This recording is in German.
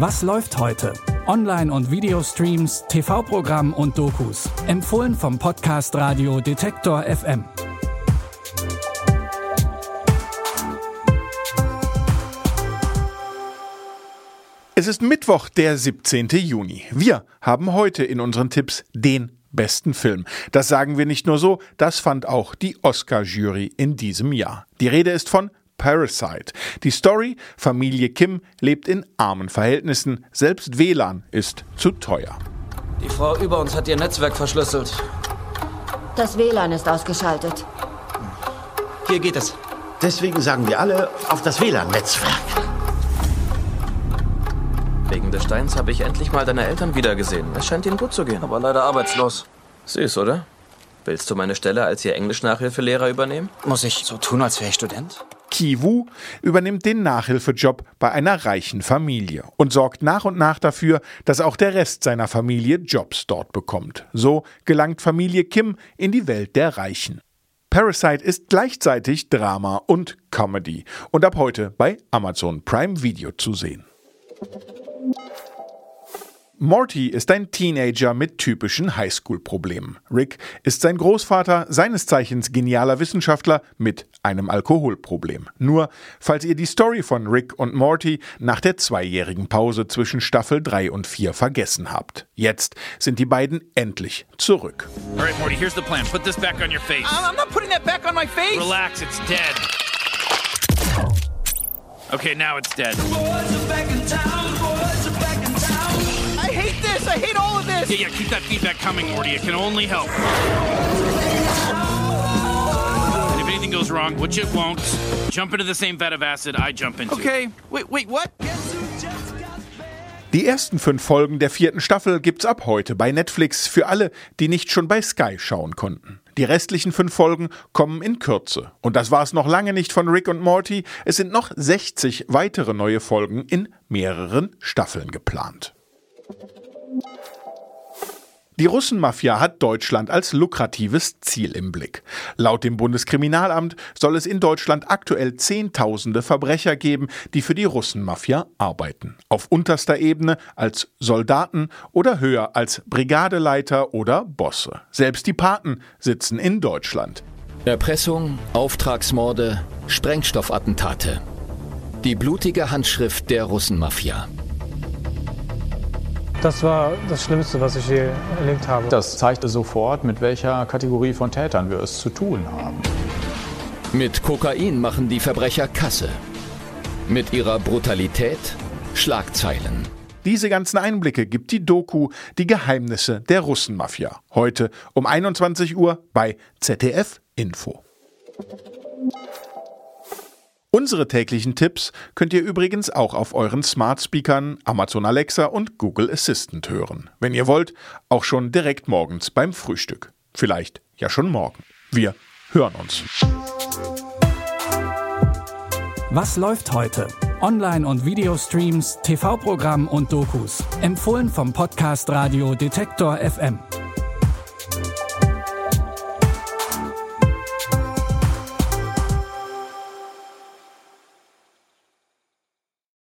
Was läuft heute? Online- und Videostreams, TV-Programm und Dokus. Empfohlen vom Podcast Radio Detektor FM. Es ist Mittwoch, der 17. Juni. Wir haben heute in unseren Tipps den besten Film. Das sagen wir nicht nur so, das fand auch die Oscar-Jury in diesem Jahr. Die Rede ist von Parasite. Die Story, Familie Kim lebt in armen Verhältnissen, selbst WLAN ist zu teuer. Die Frau über uns hat ihr Netzwerk verschlüsselt. Das WLAN ist ausgeschaltet. Hier geht es. Deswegen sagen wir alle auf das WLAN-Netzwerk. Wegen des Steins habe ich endlich mal deine Eltern wiedergesehen. Es scheint ihnen gut zu gehen, aber leider arbeitslos. Süß, oder? Willst du meine Stelle als ihr Englisch-Nachhilfelehrer übernehmen? Muss ich so tun, als wäre ich Student? Kiwu übernimmt den Nachhilfejob bei einer reichen Familie und sorgt nach und nach dafür, dass auch der Rest seiner Familie Jobs dort bekommt. So gelangt Familie Kim in die Welt der Reichen. Parasite ist gleichzeitig Drama und Comedy und ab heute bei Amazon Prime Video zu sehen. Morty ist ein Teenager mit typischen Highschool-Problemen. Rick ist sein Großvater, seines Zeichens genialer Wissenschaftler mit einem Alkoholproblem. Nur, falls ihr die Story von Rick und Morty nach der zweijährigen Pause zwischen Staffel 3 und 4 vergessen habt. Jetzt sind die beiden endlich zurück. All right, Morty, here's the plan. Put this back on your face. I'm not putting that back on my face. Relax, it's dead. Okay, now it's dead. I hate this. I hate all of this. Yeah, yeah, keep that feedback coming, Morty. It can only help. And if anything goes wrong, which it won't, jump into the same vat of acid I jump into. Okay. Wait, wait, what? Die ersten fünf Folgen der vierten Staffel gibt's ab heute bei Netflix für alle, die nicht schon bei Sky schauen konnten. Die restlichen fünf Folgen kommen in Kürze. Und das war's noch lange nicht von Rick und Morty. Es sind noch 60 weitere neue Folgen in mehreren Staffeln geplant. Die Russenmafia hat Deutschland als lukratives Ziel im Blick. Laut dem Bundeskriminalamt soll es in Deutschland aktuell Zehntausende Verbrecher geben, die für die Russenmafia arbeiten. Auf unterster Ebene als Soldaten oder höher als Brigadeleiter oder Bosse. Selbst die Paten sitzen in Deutschland. Erpressung, Auftragsmorde, Sprengstoffattentate. Die blutige Handschrift der Russenmafia. Das war das Schlimmste, was ich je erlebt habe. Das zeigte sofort, mit welcher Kategorie von Tätern wir es zu tun haben. Mit Kokain machen die Verbrecher Kasse. Mit ihrer Brutalität Schlagzeilen. Diese ganzen Einblicke gibt die Doku Die Geheimnisse der Russenmafia. Heute um 21 Uhr bei ZDF Info. Unsere täglichen Tipps könnt ihr übrigens auch auf euren Smart Speakern, Amazon Alexa und Google Assistant hören. Wenn ihr wollt, auch schon direkt morgens beim Frühstück. Vielleicht ja schon morgen. Wir hören uns. Was läuft heute? Online- und Videostreams, TV-Programm und Dokus. Empfohlen vom Podcast Radio Detektor FM.